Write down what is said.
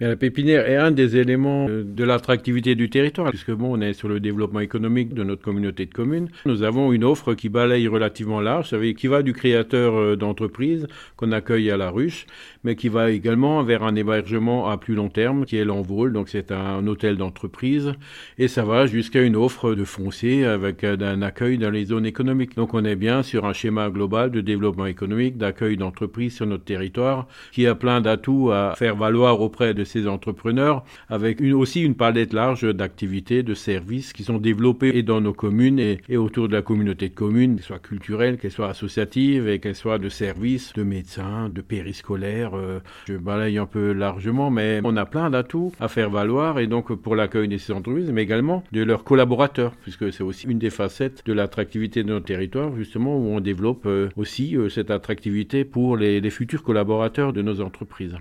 la pépinière est un des éléments euh, de l'attractivité du territoire, puisque bon, on est sur le développement économique de notre communauté de communes. Nous avons une offre qui balaye relativement large, ça veut dire qui va du créateur euh, d'entreprise qu'on accueille à la ruche, mais qui va également vers un hébergement à plus long terme, qui est l'envol, donc c'est un hôtel d'entreprise, et ça va jusqu'à une offre de foncier avec euh, un accueil dans les zones économiques. Donc on est bien sur un schéma global de développement économique, d'accueil d'entreprise sur notre territoire, qui a plein d'atouts à faire valoir auprès de ces entrepreneurs, avec aussi une palette large d'activités, de services qui sont développés et dans nos communes et, autour de la communauté de communes, qu'elles soient culturelles, qu'elles soient associatives et qu'elles soient de services, de médecins, de périscolaires. Euh, je balaye un peu largement, mais on a plein d'atouts à faire valoir et donc pour l'accueil de ces entreprises, mais également de leurs collaborateurs, puisque c'est aussi une des facettes de l'attractivité de notre territoire, justement, où on développe euh, aussi euh, cette attractivité pour les futurs collaborateurs de nos entreprises.